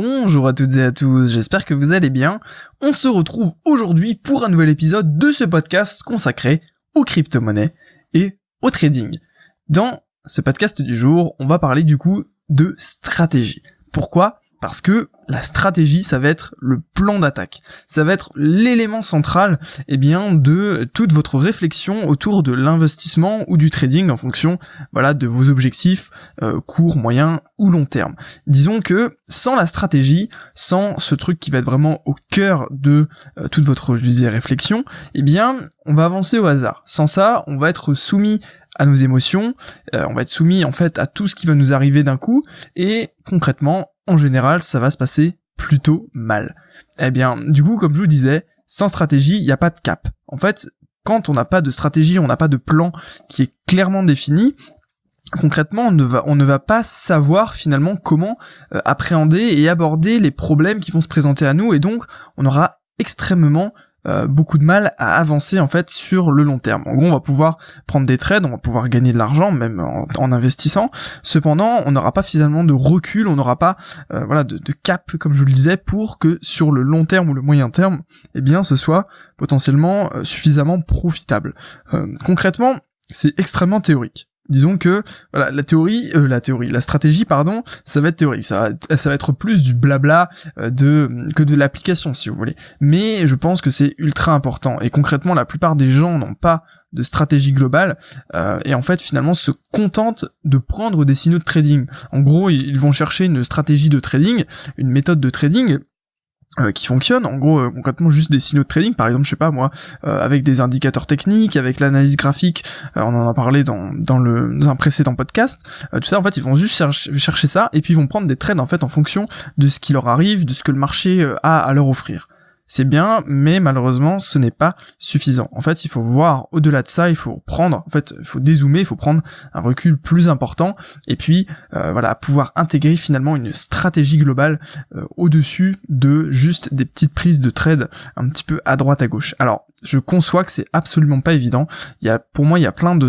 Bonjour à toutes et à tous, j'espère que vous allez bien. On se retrouve aujourd'hui pour un nouvel épisode de ce podcast consacré aux crypto-monnaies et au trading. Dans ce podcast du jour, on va parler du coup de stratégie. Pourquoi? Parce que la stratégie, ça va être le plan d'attaque. Ça va être l'élément central, eh bien, de toute votre réflexion autour de l'investissement ou du trading en fonction, voilà, de vos objectifs euh, court, moyen ou long terme. Disons que sans la stratégie, sans ce truc qui va être vraiment au cœur de euh, toute votre, je disais, réflexion, eh bien, on va avancer au hasard. Sans ça, on va être soumis à nos émotions, euh, on va être soumis en fait à tout ce qui va nous arriver d'un coup, et concrètement, en général, ça va se passer plutôt mal. Eh bien, du coup, comme je vous disais, sans stratégie, il n'y a pas de cap. En fait, quand on n'a pas de stratégie, on n'a pas de plan qui est clairement défini, concrètement, on ne va, pas savoir finalement comment euh, appréhender et aborder les problèmes qui vont se présenter à nous, et donc on aura extrêmement euh, beaucoup de mal à avancer en fait sur le long terme. En gros, on va pouvoir prendre des trades, on va pouvoir gagner de l'argent même en, investissant. Cependant, on n'aura pas finalement de recul, on n'aura pas euh, voilà de, cap comme je le disais pour que sur le long terme ou le moyen terme, eh bien, ce soit potentiellement euh, suffisamment profitable. concrètement, c'est extrêmement théorique disons que voilà la théorie euh, la théorie la stratégie pardon ça va être théorique ça va, ça va être plus du blabla euh, de que de l'application si vous voulez. Mais je pense que c'est ultra important. Et concrètement la plupart des gens n'ont pas de stratégie globale euh, et en fait finalement se contentent de prendre des signaux de trading. En gros ils vont chercher une stratégie de trading une méthode de trading euh, qui fonctionne. En gros euh, concrètement juste des signaux de trading. Par exemple je sais pas moi euh, avec des indicateurs techniques avec l'analyse graphique on en a parlé dans dans le dans un précédent podcast tout ça en fait ils vont juste chercher ça et puis ils vont prendre des trades en fait en fonction de ce qui leur arrive de ce que le marché a à leur offrir c'est bien, mais malheureusement, ce n'est pas suffisant. En fait, il faut voir au-delà de ça, il faut prendre, en fait, il faut dézoomer, il faut prendre un recul plus important, et puis, euh, voilà, pouvoir intégrer finalement une stratégie globale euh, au-dessus de juste des petites prises de trade un petit peu à droite à gauche. Alors, je conçois que c'est absolument pas évident. Il y a, pour moi, il y a plein de,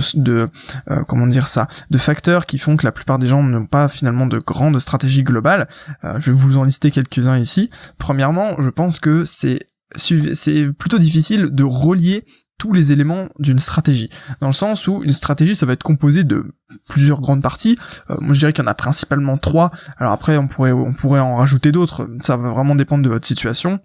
euh, comment dire ça, de facteurs qui font que la plupart des gens n'ont pas finalement de grandes stratégies globales. je vais vous en lister quelques-uns ici. Premièrement, je pense que c'est c'est plutôt difficile de relier tous les éléments d'une stratégie. Dans le sens où une stratégie, ça va être composé de plusieurs grandes parties. Euh, moi, je dirais qu'il y en a principalement trois. Alors après, on pourrait, on pourrait en rajouter d'autres. Ça va vraiment dépendre de votre situation.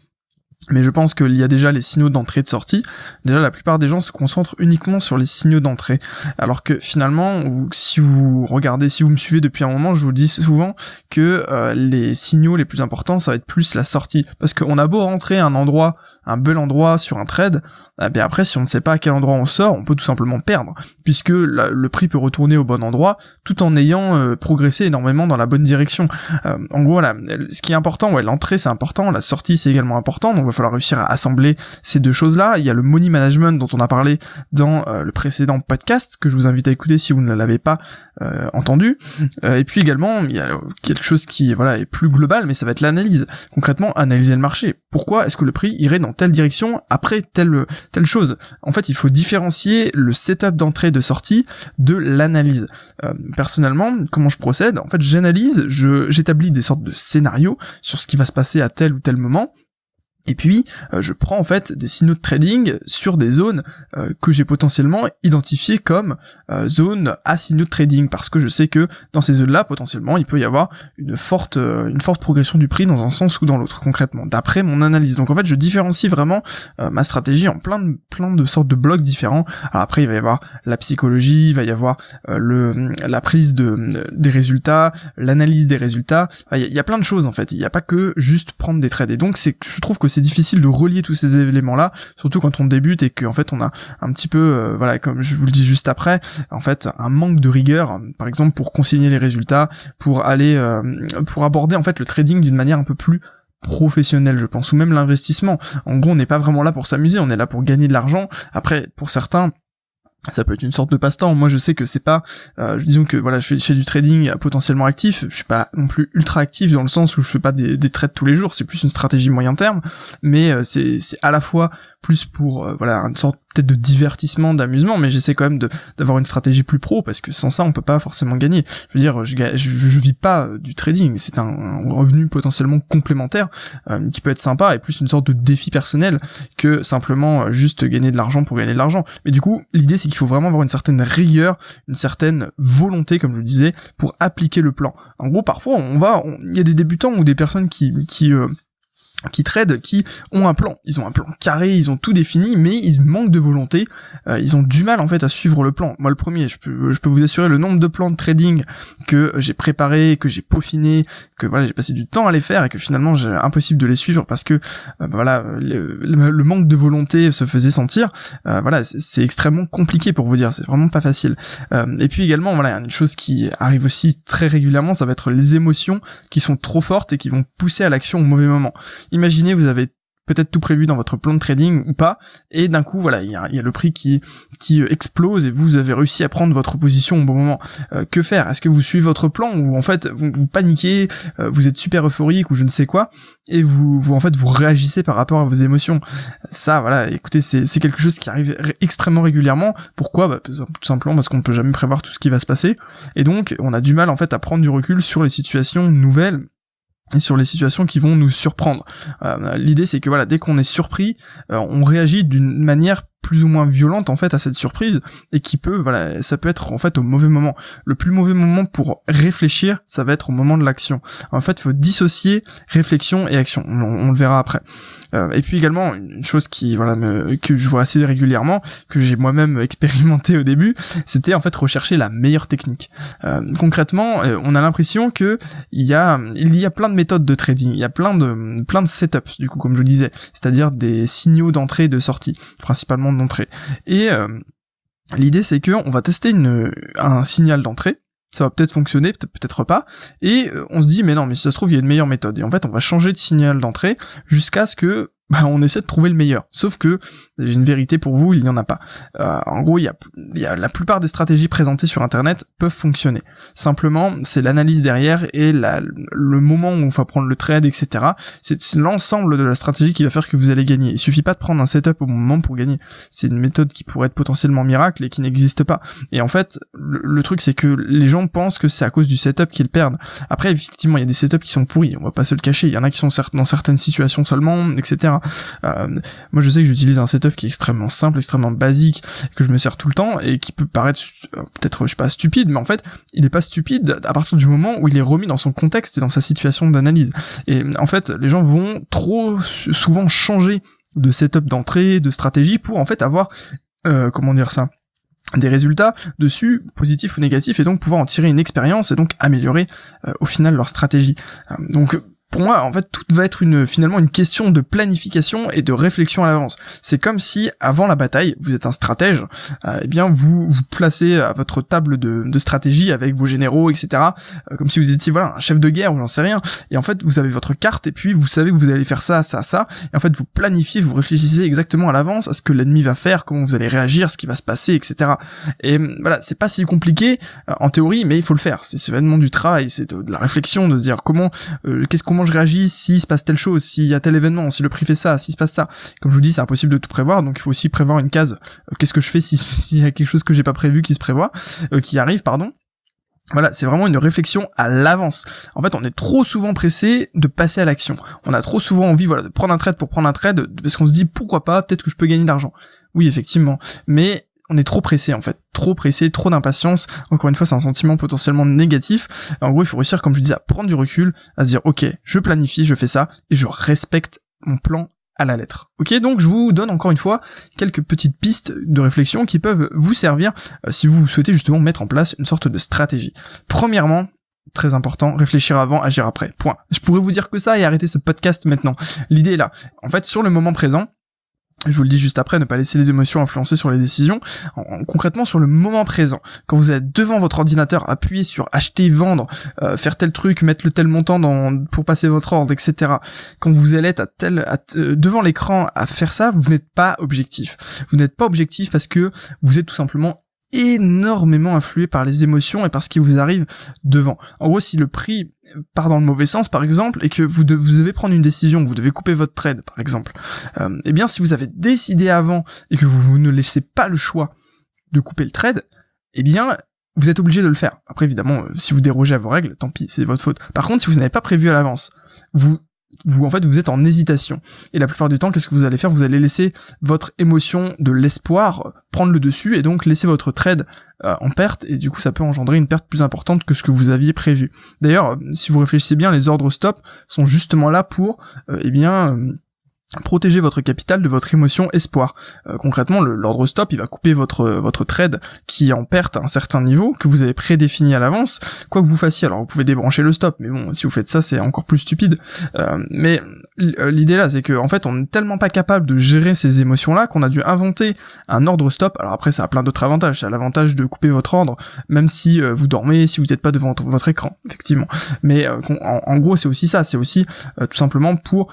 Mais je pense qu'il y a déjà les signaux d'entrée et de sortie. Déjà, la plupart des gens se concentrent uniquement sur les signaux d'entrée. Alors que finalement, si vous regardez, si vous me suivez depuis un moment, je vous dis souvent que euh, les signaux les plus importants, ça va être plus la sortie. Parce qu'on a beau rentrer à un endroit un bel endroit sur un trade, eh après si on ne sait pas à quel endroit on sort, on peut tout simplement perdre, puisque le prix peut retourner au bon endroit tout en ayant euh, progressé énormément dans la bonne direction. Euh, en gros voilà, ce qui est important, ouais, l'entrée c'est important, la sortie c'est également important, donc il va falloir réussir à assembler ces deux choses-là. Il y a le money management dont on a parlé dans euh, le précédent podcast que je vous invite à écouter si vous ne l'avez pas entendu. et puis également il y a quelque chose qui voilà est plus global, mais ça va être l'analyse. Concrètement, analyser le marché. Pourquoi est-ce que le prix irait dans telle direction après telle telle chose. En fait, il faut différencier le setup d'entrée et de sortie de l'analyse. Euh, personnellement, comment je procède? En fait, j'analyse, j'établis des sortes de scénarios sur ce qui va se passer à tel ou tel moment et puis, euh, je prends en fait des signaux de trading sur des zones euh, que j'ai potentiellement identifiées comme euh, zones à signaux de trading, parce que je sais que dans ces zones-là, potentiellement, il peut y avoir une forte, une forte progression du prix dans un sens ou dans l'autre, concrètement, d'après mon analyse. Donc en fait, je différencie vraiment ma stratégie en plein de, plein de sortes de blocs différents. Après, il va y avoir la psychologie, il va y avoir le, la prise de, des résultats, l'analyse des résultats. il y, a plein de choses en fait. Il n'y a pas que juste prendre des trades. Et donc, je trouve que c'est difficile de relier tous ces éléments là surtout quand on débute et qu'en fait on a un petit peu euh, voilà comme je vous le dis juste après en fait un manque de rigueur par exemple pour consigner les résultats pour aller euh, pour aborder en fait le trading d'une manière un peu plus professionnelle je pense ou même l'investissement. En gros on n'est pas vraiment là pour s'amuser on est là pour gagner de l'argent. Après pour certains ça peut être une sorte de passe-temps. Moi, je sais que c'est pas, euh, disons que voilà, je fais, du trading potentiellement actif. Je suis pas non plus ultra actif dans le sens où je fais pas des, des trades tous les jours. C'est plus une stratégie moyen terme, mais euh, c'est à la fois plus pour euh, voilà une sorte peut-être de divertissement, d'amusement, mais j'essaie quand même d'avoir une stratégie plus pro parce que sans ça on peut pas forcément gagner. Je veux dire, je, je, vis pas euh, du trading, c'est un, revenu potentiellement complémentaire euh, qui peut être sympa et plus une sorte de défi personnel que simplement juste gagner de l'argent pour gagner de l'argent. Mais du coup, l'idée c'est qu'il faut vraiment avoir une certaine rigueur, une certaine volonté, comme je le disais, pour appliquer le plan. En gros, parfois on va, il y a des débutants ou des personnes qui qui qui trade, qui ont un plan. Ils ont un plan carré, ils ont tout défini, mais ils manquent de volonté. Euh, ils ont du mal en fait à suivre le plan. Moi, le premier, je peux, je peux vous assurer le nombre de plans de trading que j'ai préparé, que j'ai peaufiné, que voilà, j'ai passé du temps à les faire et que finalement, j'ai impossible de les suivre parce que euh, bah, voilà, le, manque de volonté se faisait sentir. Euh, voilà, c'est extrêmement compliqué pour vous dire. C'est vraiment pas facile. et puis également, voilà, une chose qui arrive aussi très régulièrement, ça va être les émotions qui sont trop fortes et qui vont pousser à l'action au mauvais moment imaginez, vous avez peut-être tout prévu dans votre plan de trading ou pas, et d'un coup, voilà, il y a, le prix qui qui euh, explose et vous avez réussi à prendre votre position au bon moment. Euh, que faire? Est-ce que vous suivez votre plan ou en fait vous, paniquez, euh, vous êtes super euphorique ou je ne sais quoi, et vous, en fait vous réagissez par rapport à vos émotions? Ça, voilà, écoutez, c'est c'est quelque chose qui arrive extrêmement régulièrement. Pourquoi? Bah, Tout simplement parce qu'on ne peut jamais prévoir tout ce qui va se passer, et donc on a du mal en fait à prendre du recul sur les situations nouvelles et sur les situations qui vont nous surprendre. Euh, l'idée c'est que voilà, dès qu'on est surpris, euh, on réagit d'une manière plus ou moins violente en fait à cette surprise et qui peut voilà ça peut être en fait au mauvais moment. Le plus mauvais moment pour réfléchir ça va être au moment de l'action. En fait faut dissocier réflexion et action. On, le verra après. Euh, et puis également une chose qui voilà que je vois assez régulièrement que j'ai moi-même expérimenté au début c'était en fait rechercher la meilleure technique. Euh, concrètement euh, on a l'impression que il y a il y a plein de méthodes de trading. Il y a plein de plein de setups du coup comme je le disais. C'est-à-dire des signaux d'entrée et de sortie principalement d'entrée. Et euh, l'idée c'est que on va tester un signal d'entrée, ça va peut-être fonctionner, peut-être peut-être pas, et euh, on se dit mais non mais si ça se trouve il y a une meilleure méthode. Et en fait on va changer de signal d'entrée jusqu'à ce que bah, on essaie de trouver le meilleur. Sauf que j'ai une vérité pour vous, il n'y en a pas. Euh, en gros, il y a, y a, la plupart des stratégies présentées sur Internet peuvent fonctionner. Simplement, c'est l'analyse derrière et la, le moment où on va prendre le trade, etc. C'est l'ensemble de la stratégie qui va faire que vous allez gagner. Il suffit pas de prendre un setup au moment pour gagner. C'est une méthode qui pourrait être potentiellement miracle et qui n'existe pas. Et en fait, le, truc c'est que les gens pensent que c'est à cause du setup qu'ils perdent. Après, effectivement, il y a des setups qui sont pourris. On va pas se le cacher. Il y en a qui sont dans certaines situations seulement, etc. Euh, moi, je sais que j'utilise un setup qui est extrêmement simple, extrêmement basique, que je me sers tout le temps et qui peut paraître euh, peut-être, je sais pas, stupide, mais en fait, il est pas stupide à partir du moment où il est remis dans son contexte et dans sa situation d'analyse. Et en fait, les gens vont trop souvent changer de setup d'entrée, de stratégie pour en fait avoir, euh, comment dire ça, des résultats dessus, positifs ou négatifs, et donc pouvoir en tirer une expérience et donc améliorer au final leur stratégie. donc pour moi, en fait, tout va être une, finalement une question de planification et de réflexion à l'avance. C'est comme si, avant la bataille, vous êtes un stratège, euh, eh bien, vous vous placez à votre table de, de stratégie avec vos généraux, etc. Euh, comme si vous étiez, voilà, un chef de guerre ou j'en sais rien. Et en fait, vous avez votre carte et puis vous savez que vous allez faire ça, ça, ça. Et en fait, vous planifiez, vous réfléchissez exactement à l'avance à ce que l'ennemi va faire, comment vous allez réagir, ce qui va se passer, etc. Et voilà, c'est pas si compliqué euh, en théorie, mais il faut le faire. C'est vraiment du travail, c'est de, la réflexion, de se dire comment, qu'est-ce comment je réagis s'il se passe telle chose, s'il y a tel événement, si le prix fait ça, s'il se passe ça. Comme je vous dis, c'est impossible de tout prévoir, donc il faut aussi prévoir une case. Euh, qu'est-ce que je fais s'il y a quelque chose que j'ai pas prévu qui se prévoit, euh, qui arrive, pardon. Voilà, c'est vraiment une réflexion à l'avance. En fait, on est trop souvent pressé de passer à l'action. On a trop souvent envie, voilà, de prendre un trade pour prendre un trade, parce qu'on se dit pourquoi pas, peut-être que je peux gagner de l'argent. Oui, effectivement. Mais on est trop pressé en fait, trop pressé, trop d'impatience. Encore une fois, c'est un sentiment potentiellement négatif. En gros, il faut réussir, comme je disais, à prendre du recul, à se dire, ok, je planifie, je fais ça, et je respecte mon plan à la lettre. Ok, donc je vous donne encore une fois quelques petites pistes de réflexion qui peuvent vous servir euh, si vous souhaitez justement mettre en place une sorte de stratégie. Premièrement, très important, réfléchir avant, agir après. Point. Je pourrais vous dire que ça et arrêter ce podcast maintenant. L'idée est là. En fait, sur le moment présent, je vous le dis juste après, ne pas laisser les émotions influencer sur les décisions. concrètement, sur le moment présent, quand vous êtes devant votre ordinateur, appuyez sur acheter, vendre, euh, faire tel truc, mettre le tel montant dans, pour passer votre ordre, etc. Quand vous allez être à tel, euh, devant l'écran à faire ça, vous n'êtes pas objectif. Vous n'êtes pas objectif parce que vous êtes tout simplement énormément influé par les émotions et par ce qui vous arrive devant. En gros, si le prix part dans le mauvais sens, par exemple, et que vous, devez prendre une décision, vous devez couper votre trade, par exemple, euh, eh bien, si vous avez décidé avant et que vous, ne laissez pas le choix de couper le trade, eh bien, vous êtes obligé de le faire. Après, évidemment, euh, si vous dérogez à vos règles, tant pis, c'est votre faute. Par contre, si vous n'avez pas prévu à l'avance, vous vous en fait vous êtes en hésitation. Et la plupart du temps qu'est-ce que vous allez faire? Vous allez laisser votre émotion de l'espoir prendre le dessus et donc laisser votre trade euh, en perte. Et du coup ça peut engendrer une perte plus importante que ce que vous aviez prévu. D'ailleurs si vous réfléchissez bien les ordres stop sont justement là pour euh, eh bien euh, protéger votre capital de votre émotion espoir. Euh, concrètement, l'ordre stop, il va couper votre votre trade qui en perte à un certain niveau que vous avez prédéfini à l'avance. Quoi que vous fassiez, alors vous pouvez débrancher le stop, mais bon, si vous faites ça, c'est encore plus stupide. Euh, mais euh, l'idée là, c'est que en fait, on est tellement pas capable de gérer ces émotions-là qu'on a dû inventer un ordre stop. Alors après, ça a plein d'autres avantages. Ça a l'avantage de couper votre ordre, même si vous dormez, si vous n'êtes pas devant votre, écran, effectivement. Mais en, en, gros, c'est aussi ça. C'est aussi tout simplement pour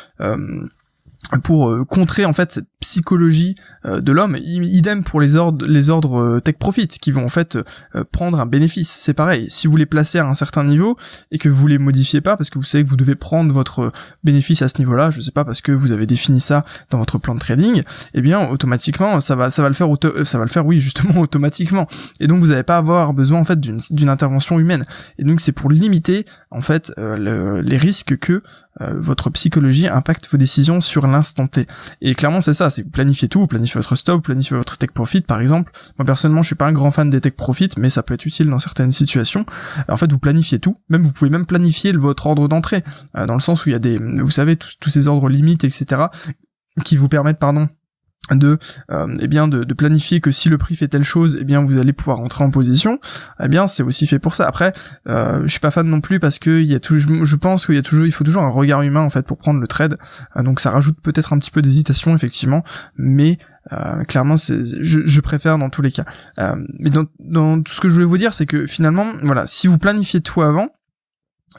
pour euh, contrer en fait cette psychologie euh, de l'homme. Idem pour les ordres les ordres euh, tech profit qui vont en fait prendre un bénéfice. C'est pareil. Si vous les placez à un certain niveau et que vous les modifiez pas parce que vous savez que vous devez prendre votre bénéfice à ce niveau-là je sais pas parce que vous avez défini ça dans votre plan de trading eh bien automatiquement ça va ça va le faire ça va le faire oui justement automatiquement. Et donc vous n'allez pas avoir besoin en fait d'une d'une intervention humaine. Et donc c'est pour limiter en fait les risques que euh, votre psychologie impacte vos décisions sur l'instant T. Et clairement, c'est ça, c'est vous planifiez tout, vous planifiez votre stop, vous planifiez votre take profit, par exemple. Moi, personnellement, je suis pas un grand fan des take profit, mais ça peut être utile dans certaines situations. En fait, vous planifiez tout. Même, vous pouvez même planifier votre ordre d'entrée, euh, dans le sens où il y a des, vous savez, tous, tous ces ordres limites, etc., qui vous permettent, pardon, de euh, eh bien de, planifier que si le prix fait telle chose eh bien vous allez pouvoir rentrer en position eh bien c'est aussi fait pour ça. Après euh, je suis pas fan non plus parce que il y a toujours je pense qu'il y a toujours il faut toujours un regard humain en fait pour prendre le trade. Euh, donc ça rajoute peut-être un petit peu d'hésitation effectivement. Mais euh, clairement c'est je, je, préfère dans tous les cas. Mais dans, dans tout ce que je voulais vous dire c'est que finalement voilà si vous planifiez tout avant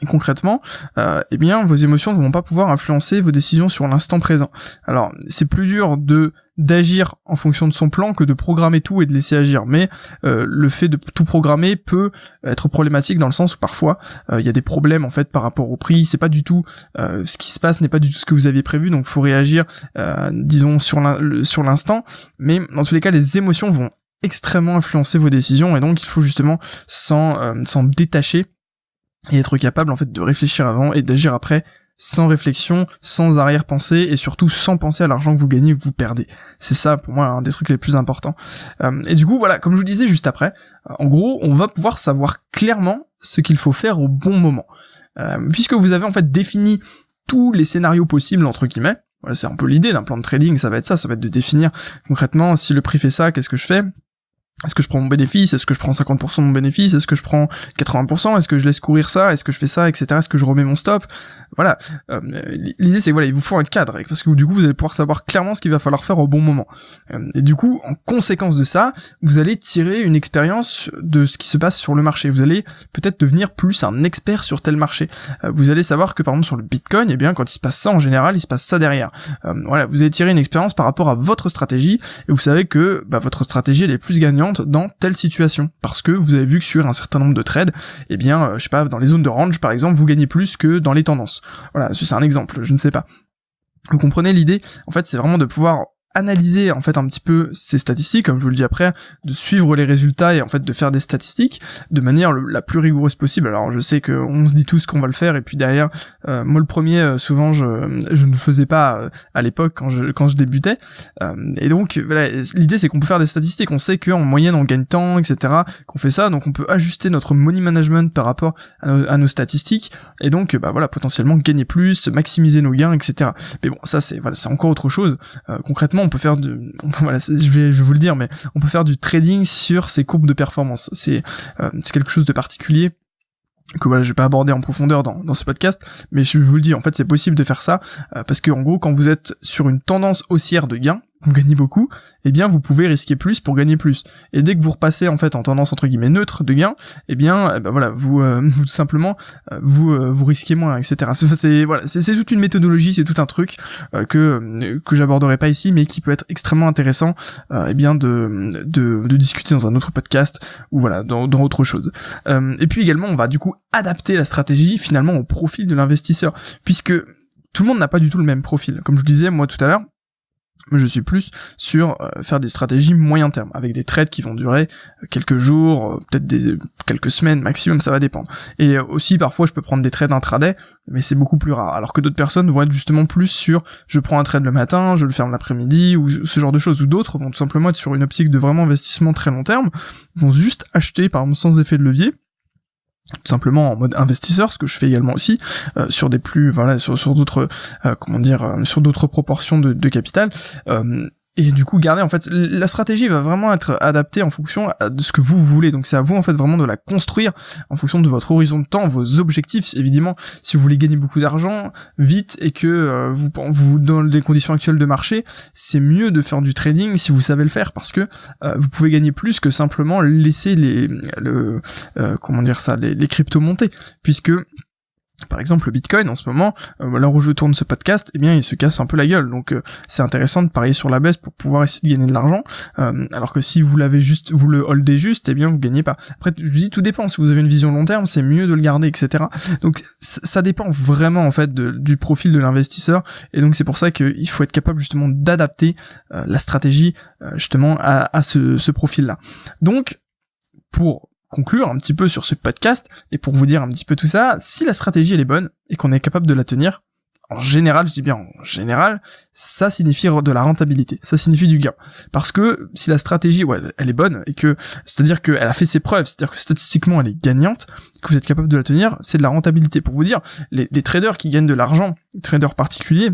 concrètement, euh, eh bien, vos émotions ne vont pas pouvoir influencer vos décisions sur l'instant présent. Alors, c'est plus dur de d'agir en fonction de son plan que de programmer tout et de laisser agir. Mais euh, le fait de tout programmer peut être problématique dans le sens où parfois euh, il y a des problèmes en fait par rapport au prix. C'est pas du tout euh, ce qui se passe n'est pas du tout ce que vous aviez prévu. Donc, faut réagir, disons sur l'instant. Mais dans tous les cas, les émotions vont extrêmement influencer vos décisions et donc il faut justement s'en s'en détacher et être capable en fait de réfléchir avant et d'agir après sans réflexion, sans arrière-pensée et surtout sans penser à l'argent que vous gagnez ou que vous perdez. C'est ça pour moi un des trucs les plus importants. Euh, et du coup voilà, comme je vous disais juste après, euh, en gros on va pouvoir savoir clairement ce qu'il faut faire au bon moment. Euh, puisque vous avez en fait défini tous les scénarios possibles entre guillemets, voilà, c'est un peu l'idée d'un plan de trading, ça va être ça, ça va être de définir concrètement si le prix fait ça, qu'est-ce que je fais est-ce que je prends mon bénéfice? Est-ce que je prends 50% de mon bénéfice? Est-ce que je prends 80% Est-ce que je laisse courir ça? Est-ce que je fais ça, etc. Est-ce que je remets mon stop? Voilà. Euh, l'idée c'est voilà, il vous faut un cadre parce que du coup vous allez pouvoir savoir clairement ce qu'il va falloir faire au bon moment. Euh, et du coup, en conséquence de ça, vous allez tirer une expérience de ce qui se passe sur le marché. Vous allez peut-être devenir plus un expert sur tel marché. Euh, vous allez savoir que par exemple sur le Bitcoin, eh bien quand il se passe ça en général, il se passe ça derrière. voilà, vous allez tirer une expérience par rapport à votre stratégie et vous savez que bah, votre stratégie elle est plus gagnante dans telle situation parce que vous avez vu que sur un certain nombre de trades, eh bien, euh, je sais pas, dans les zones de range par exemple, vous gagnez plus que dans les tendances. Voilà, c'est un exemple, je ne sais pas. Vous comprenez l'idée? En fait, c'est vraiment de pouvoir analyser en fait un petit peu ces statistiques, comme je vous le dis après, de suivre les résultats et en fait de faire des statistiques de manière la plus rigoureuse possible. Alors je sais que on se dit tous qu'on va le faire et puis derrière, euh, moi le premier, euh, souvent je je ne faisais pas euh, à l'époque quand je quand je débutais. et donc voilà, l'idée c'est qu'on peut faire des statistiques. On sait qu'en moyenne on gagne tant, etc. Qu'on fait ça, donc on peut ajuster notre money management par rapport à nos, statistiques et donc bah voilà potentiellement gagner plus, maximiser nos gains, etc. Mais bon ça c'est voilà c'est encore autre chose. concrètement on peut faire du, voilà, je vais, vous le dire, mais on peut faire du trading sur ces courbes de performance. C'est, euh, quelque chose de particulier que voilà, je vais pas aborder en profondeur dans, dans ce podcast, mais je vous le dis, en fait, c'est possible de faire ça, euh, parce que en gros, quand vous êtes sur une tendance haussière de gain, vous gagnez beaucoup, eh bien vous pouvez risquer plus pour gagner plus. Et dès que vous repassez en fait en tendance entre guillemets neutre de gain, eh bien eh voilà, vous, euh, tout simplement euh, vous euh, vous risquez moins, etc. C'est voilà, c'est toute une méthodologie, c'est tout un truc que que j'aborderai pas ici, mais qui peut être extrêmement intéressant, eh bien de, de, de discuter dans un autre podcast ou voilà dans, dans autre chose. et puis également, on va du coup adapter la stratégie finalement au profil de l'investisseur, puisque tout le monde n'a pas du tout le même profil. Comme je disais moi tout à l'heure, je suis plus sur euh, faire des stratégies moyen terme, avec des trades qui vont durer euh, quelques jours, euh, peut-être quelques semaines maximum, ça va dépendre. Et aussi parfois je peux prendre des trades intraday, mais c'est beaucoup plus rare. Alors que d'autres personnes vont être justement plus sur je prends un trade le matin, je le ferme l'après-midi, ou ce genre de choses, ou d'autres vont tout simplement être sur une optique de vraiment investissement très long terme, vont juste acheter par exemple sans effet de levier, tout simplement en mode investisseur, ce que je fais également aussi euh, sur des plus voilà sur, d'autres euh, comment dire euh, sur d'autres proportions de capital et du coup garder en fait la stratégie va vraiment être adaptée en fonction de ce que vous voulez. Donc c'est à vous en fait vraiment de la construire en fonction de votre horizon de temps vos objectifs. Évidemment si vous voulez gagner beaucoup d'argent vite et que euh, vous dans les conditions actuelles de marché c'est mieux de faire du trading si vous savez le faire parce que euh, vous pouvez gagner plus que simplement laisser les le euh, comment dire ça les cryptos monter puisque par exemple, le Bitcoin en ce moment, euh, où je tourne ce podcast, eh bien, il se casse un peu la gueule. Donc, euh, c'est intéressant de parier sur la baisse pour pouvoir essayer de gagner de l'argent. Euh, alors que si vous l'avez juste, vous le holdez juste, eh bien, vous gagnez pas. Après, je dis tout dépend. Si vous avez une vision long terme, c'est mieux de le garder, etc. Donc, ça dépend vraiment en fait du profil de l'investisseur. Et donc, c'est pour ça qu'il faut être capable justement d'adapter la stratégie justement à, à ce, ce profil-là. Donc, pour conclure un petit peu sur ce podcast et pour vous dire un petit peu tout ça, si la stratégie elle est bonne et qu'on est capable de la tenir, en général, je dis bien en général, ça signifie de la rentabilité, ça signifie du gain. Parce que si la stratégie, elle est bonne et que, c'est-à-dire qu'elle a fait ses preuves, c'est-à-dire que statistiquement elle est gagnante, que vous êtes capable de la tenir, c'est de la rentabilité. Pour vous dire, les, les traders qui gagnent de l'argent, traders particuliers,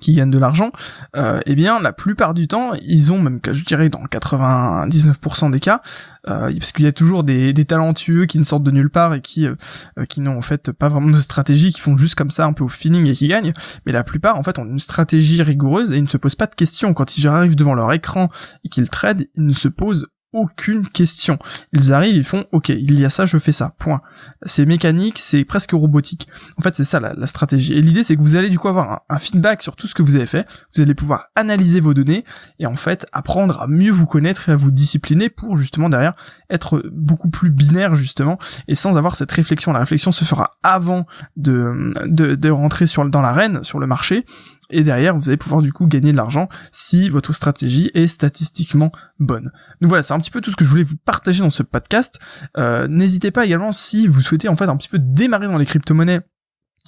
qui gagnent de l'argent, euh, eh bien la plupart du temps, ils ont même, je dirais dans 99% des cas, euh, parce qu'il y a toujours des, des, talentueux qui ne sortent de nulle part et qui euh, euh, qui n'ont en fait pas vraiment de stratégie, qui font juste comme ça un peu au feeling et qui gagnent. Mais la plupart en fait ont une stratégie rigoureuse et ils ne se posent pas de questions quand ils arrivent devant leur écran et qu'ils tradent, ils ne se posent aucune question. Ils arrivent, ils font OK, il y a ça, je fais ça. Point. C'est mécanique, c'est presque robotique. En fait, c'est ça la, stratégie. Et l'idée, c'est que vous allez du coup avoir un, feedback sur tout ce que vous avez fait. Vous allez pouvoir analyser vos données et en fait apprendre à mieux vous connaître et à vous discipliner pour justement derrière être beaucoup plus binaire justement et sans avoir cette réflexion. La réflexion se fera avant de de, rentrer sur dans l'arène, sur le marché et derrière vous allez pouvoir du coup gagner de l'argent si votre stratégie est statistiquement bonne. Donc voilà, c'est un petit peu tout ce que je voulais vous partager dans ce podcast. Euh, n'hésitez pas également si vous souhaitez en fait un petit peu démarrer dans les crypto-monnaies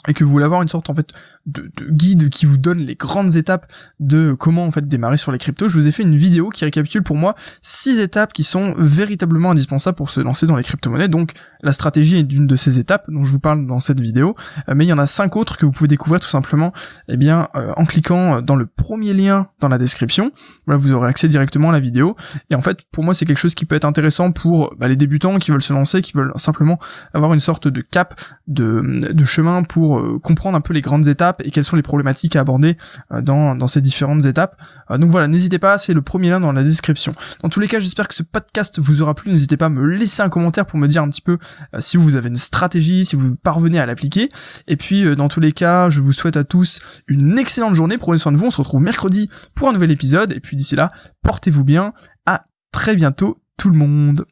et que vous voulez avoir une sorte en fait de, guide qui vous donne les grandes étapes de comment en fait démarrer sur les cryptos, je vous ai fait une vidéo qui récapitule pour moi six étapes qui sont véritablement indispensables pour se lancer dans les crypto-monnaies. Donc la stratégie est d'une de ces étapes dont je vous parle dans cette vidéo, euh, mais il y en a cinq autres que vous pouvez découvrir tout simplement eh bien euh, en cliquant dans le premier lien dans la description. Voilà, vous aurez accès directement à la vidéo et en fait pour moi c'est quelque chose qui peut être intéressant pour bah, les débutants qui veulent se lancer, qui veulent simplement avoir une sorte de cap de chemin pour euh, comprendre un peu les grandes étapes et quelles sont les problématiques à aborder euh, dans, dans ces différentes étapes. Euh, donc voilà, n'hésitez pas, c'est le premier lien dans la description. Dans tous les cas, j'espère que ce podcast vous aura plu. N'hésitez pas à me laisser un commentaire pour me dire un petit peu si vous avez une stratégie, si vous parvenez à l'appliquer. Et puis dans tous les cas, je vous souhaite à tous une excellente journée. Prenez soin de vous. On se retrouve mercredi pour un nouvel épisode. Et puis d'ici là, portez-vous bien. À très bientôt tout le monde.